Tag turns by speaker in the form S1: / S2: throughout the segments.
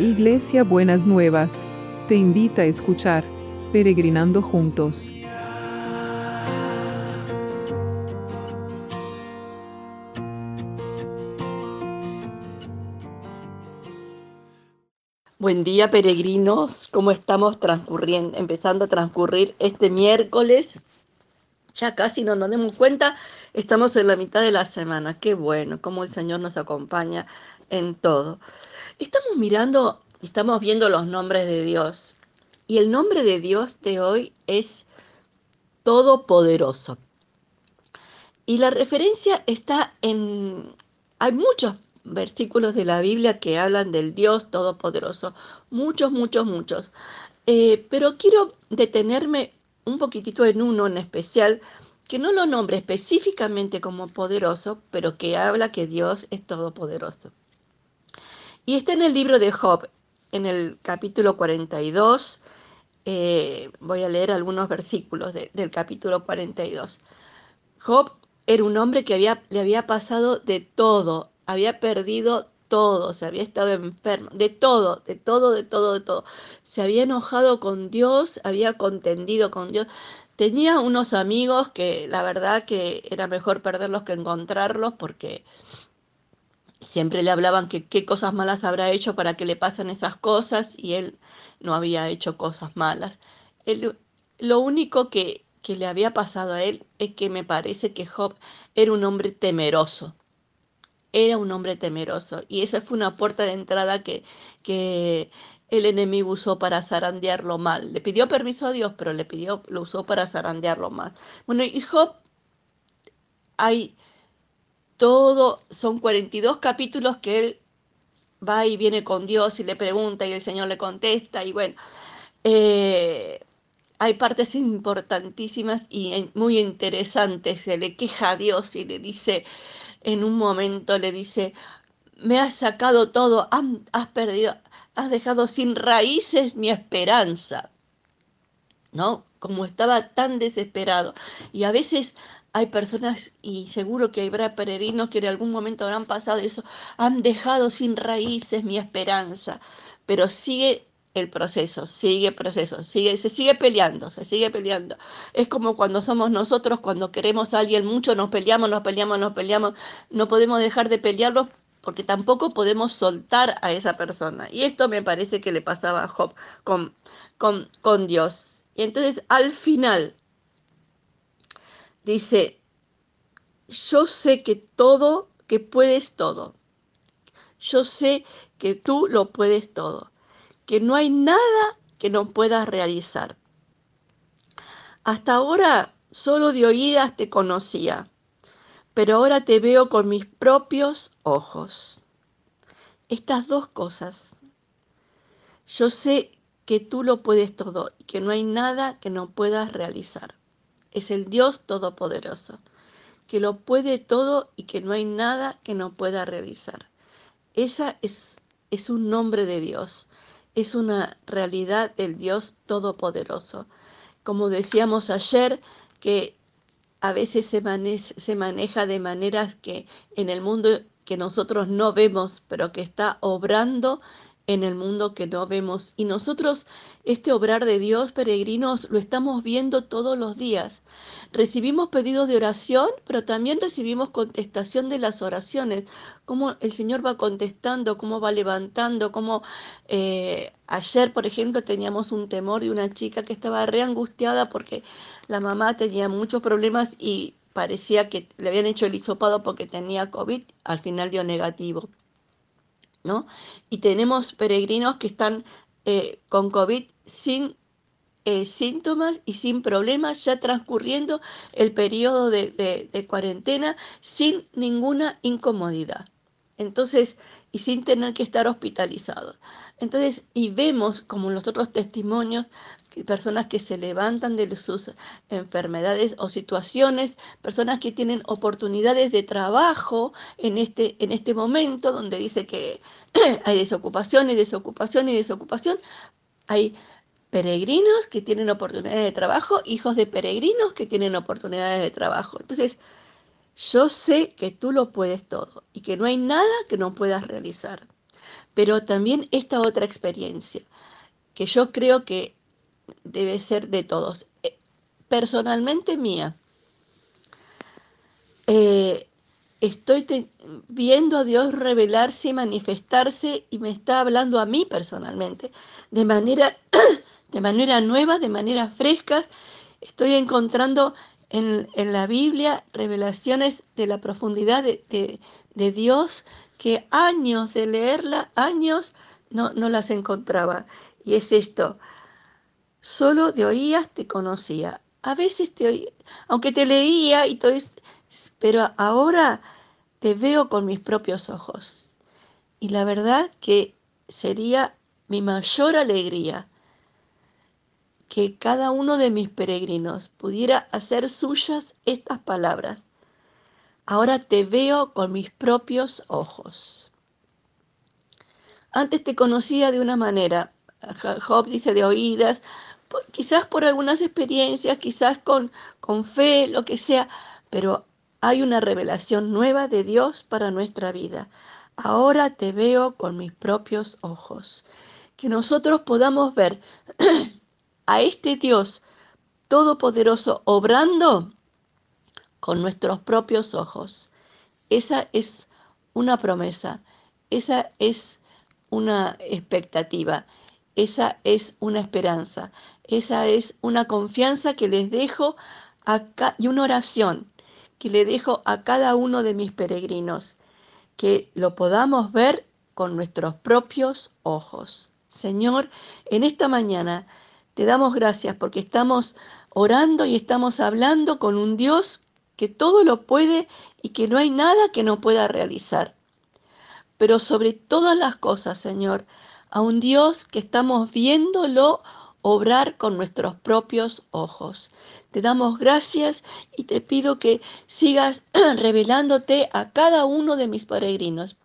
S1: Iglesia Buenas Nuevas, te invita a escuchar Peregrinando Juntos.
S2: Buen día peregrinos, ¿cómo estamos transcurriendo, empezando a transcurrir este miércoles? Ya casi no nos demos cuenta, estamos en la mitad de la semana. Qué bueno, cómo el Señor nos acompaña en todo. Estamos mirando, estamos viendo los nombres de Dios. Y el nombre de Dios de hoy es Todopoderoso. Y la referencia está en... Hay muchos versículos de la Biblia que hablan del Dios Todopoderoso. Muchos, muchos, muchos. Eh, pero quiero detenerme un poquitito en uno en especial que no lo nombre específicamente como poderoso, pero que habla que Dios es todopoderoso. Y está en el libro de Job, en el capítulo 42. Eh, voy a leer algunos versículos del capítulo 42. Job era un hombre que le había pasado de todo, había perdido todo, se había estado enfermo, de todo, de todo, de todo, de todo. Se había enojado con Dios, había contendido con Dios. Tenía unos amigos que la verdad que era mejor perderlos que encontrarlos porque siempre le hablaban que qué cosas malas habrá hecho para que le pasen esas cosas y él no había hecho cosas malas. lo único que, que le había pasado a él es que me parece que Job era un hombre temeroso. Era un hombre temeroso y esa fue una puerta de entrada que, que el enemigo usó para zarandearlo mal. Le pidió permiso a Dios, pero le pidió, lo usó para zarandearlo mal. Bueno, y Job hay todo, son 42 capítulos que él va y viene con Dios y le pregunta y el Señor le contesta y bueno, eh, hay partes importantísimas y muy interesantes. Se le queja a Dios y le dice, en un momento le dice, me has sacado todo, has perdido, has dejado sin raíces mi esperanza. ¿No? Como estaba tan desesperado. Y a veces hay personas, y seguro que habrá peregrinos que en algún momento habrán pasado eso, han dejado sin raíces mi esperanza, pero sigue el proceso, sigue el proceso, sigue, se sigue peleando, se sigue peleando. Es como cuando somos nosotros, cuando queremos a alguien mucho, nos peleamos, nos peleamos, nos peleamos, no podemos dejar de pelearlo porque tampoco podemos soltar a esa persona. Y esto me parece que le pasaba a Job con, con, con Dios. Y entonces al final Dice, yo sé que todo, que puedes todo. Yo sé que tú lo puedes todo. Que no hay nada que no puedas realizar. Hasta ahora solo de oídas te conocía, pero ahora te veo con mis propios ojos. Estas dos cosas. Yo sé que tú lo puedes todo y que no hay nada que no puedas realizar es el Dios Todopoderoso, que lo puede todo y que no hay nada que no pueda realizar. Esa es, es un nombre de Dios, es una realidad del Dios Todopoderoso. Como decíamos ayer, que a veces se, se maneja de maneras que en el mundo que nosotros no vemos, pero que está obrando en el mundo que no vemos. Y nosotros este obrar de Dios, peregrinos, lo estamos viendo todos los días. Recibimos pedidos de oración, pero también recibimos contestación de las oraciones. Cómo el Señor va contestando, cómo va levantando, cómo eh, ayer, por ejemplo, teníamos un temor de una chica que estaba reangustiada porque la mamá tenía muchos problemas y parecía que le habían hecho el hisopado porque tenía COVID, al final dio negativo. ¿No? Y tenemos peregrinos que están eh, con COVID sin eh, síntomas y sin problemas, ya transcurriendo el periodo de cuarentena sin ninguna incomodidad. Entonces, y sin tener que estar hospitalizados. Entonces, y vemos como en los otros testimonios, personas que se levantan de sus enfermedades o situaciones, personas que tienen oportunidades de trabajo en este, en este momento, donde dice que hay desocupación y desocupación y desocupación. Hay peregrinos que tienen oportunidades de trabajo, hijos de peregrinos que tienen oportunidades de trabajo. Entonces, yo sé que tú lo puedes todo y que no hay nada que no puedas realizar. pero también esta otra experiencia, que yo creo que debe ser de todos. Eh, personalmente mía, eh, estoy viendo a Dios revelarse y manifestarse y me está hablando a mí personalmente de manera, de manera nueva, de manera fresca. Estoy encontrando en, la Biblia revelaciones de la profundidad de, Dios que años de leerla, años no, no las encontraba. Y es esto, solo de oías te conocía. A veces te oía, aunque te leía y todo, pero ahora te veo con mis propios ojos. Y la verdad que sería mi mayor alegría que cada uno de mis peregrinos pudiera hacer suyas estas palabras. Ahora te veo con mis propios ojos. Antes te conocía de una manera, Job dice de oídas, quizás por algunas experiencias, quizás con, con fe, lo que sea, pero hay una revelación nueva de Dios para nuestra vida. Ahora te veo con mis propios ojos. Que nosotros podamos ver a este Dios todopoderoso obrando con nuestros propios ojos. Esa es una promesa, esa es una expectativa, esa es una esperanza, esa es una confianza que les dejo y una oración que le dejo a cada uno de mis peregrinos, que lo podamos ver con nuestros propios ojos. Señor, en esta mañana te damos gracias porque estamos orando y estamos hablando con un Dios que todo lo puede y que no hay nada que no pueda realizar. Pero sobre todas las cosas, Señor, a un Dios que estamos viéndolo obrar con nuestros propios ojos. Te damos gracias y te pido que sigas revelándote a cada uno de mis peregrinos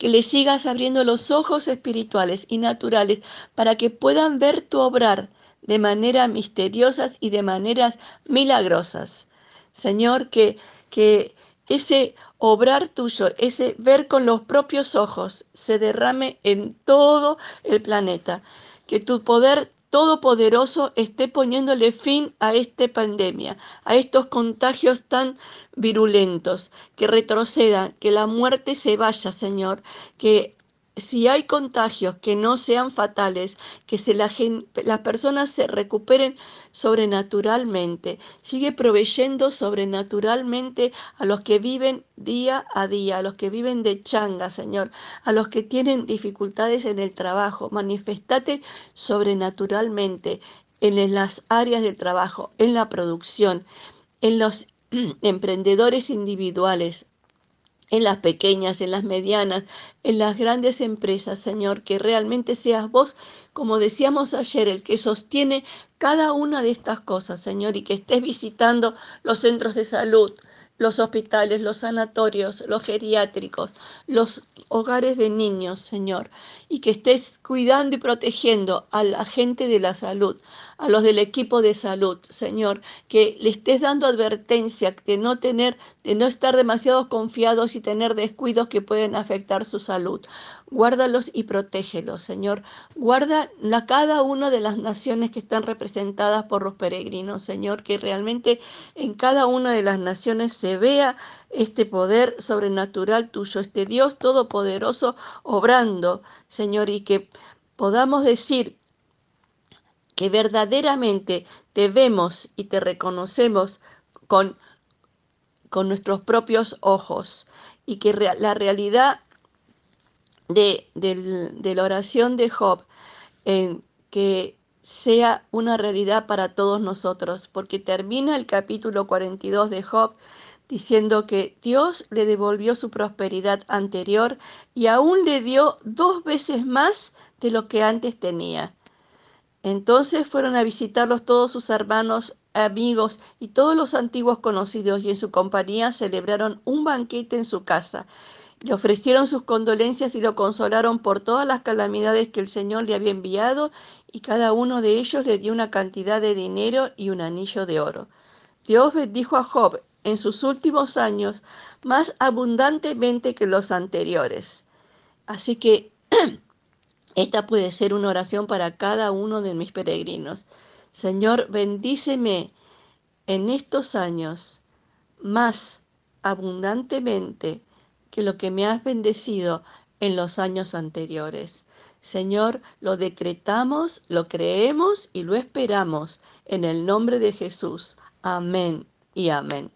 S2: que le sigas abriendo los ojos espirituales y naturales para que puedan ver tu obrar de manera misteriosas y de maneras milagrosas. Señor, que, que ese obrar tuyo, ese ver con los propios ojos, se derrame en todo el planeta. Que tu poder Todopoderoso esté poniéndole fin a esta pandemia, a estos contagios tan virulentos, que retrocedan, que la muerte se vaya, Señor, que si hay contagios que no sean fatales, que se la las personas se recuperen sobrenaturalmente. Sigue proveyendo sobrenaturalmente a los que viven día a día, a los que viven de changa, Señor, a los que tienen dificultades en el trabajo. Manifestate sobrenaturalmente en las áreas del trabajo, en la producción, en los emprendedores individuales, en las pequeñas, en las medianas, en las grandes empresas, Señor, que realmente seas vos, como decíamos ayer, el que sostiene cada una de estas cosas, Señor, y que estés visitando los centros de salud, los hospitales, los sanatorios, los geriátricos, los hogares de niños, Señor, y que estés cuidando y protegiendo a la gente de la salud, a los del equipo de salud, Señor, que le estés dando advertencia de no tener, de no estar demasiado confiados y tener descuidos que pueden afectar su salud. Guárdalos y protégelos, Señor. Guarda a cada una de las naciones que están representadas por los peregrinos, Señor, que realmente en cada una de las naciones se vea este poder sobrenatural tuyo, este Dios todopoderoso obrando, Señor, y que podamos decir que verdaderamente te vemos y te reconocemos con, con nuestros propios ojos y que la realidad de, la oración de Job, que sea una realidad para todos nosotros, porque termina el capítulo 42 de Job diciendo que Dios le devolvió su prosperidad anterior y aún le dio dos veces más de lo que antes tenía. Entonces fueron a visitarlos todos sus hermanos, amigos y todos los antiguos conocidos y en su compañía celebraron un banquete en su casa. Le ofrecieron sus condolencias y lo consolaron por todas las calamidades que el Señor le había enviado y cada uno de ellos le dio una cantidad de dinero y un anillo de oro. Dios bendijo a Job en sus últimos años más abundantemente que los anteriores. Así que esta puede ser una oración para cada uno de mis peregrinos. Señor, bendíceme en estos años más abundantemente que lo que me has bendecido en los años anteriores. Señor, lo decretamos, lo creemos y lo esperamos en el nombre de Jesús. Amén y amén.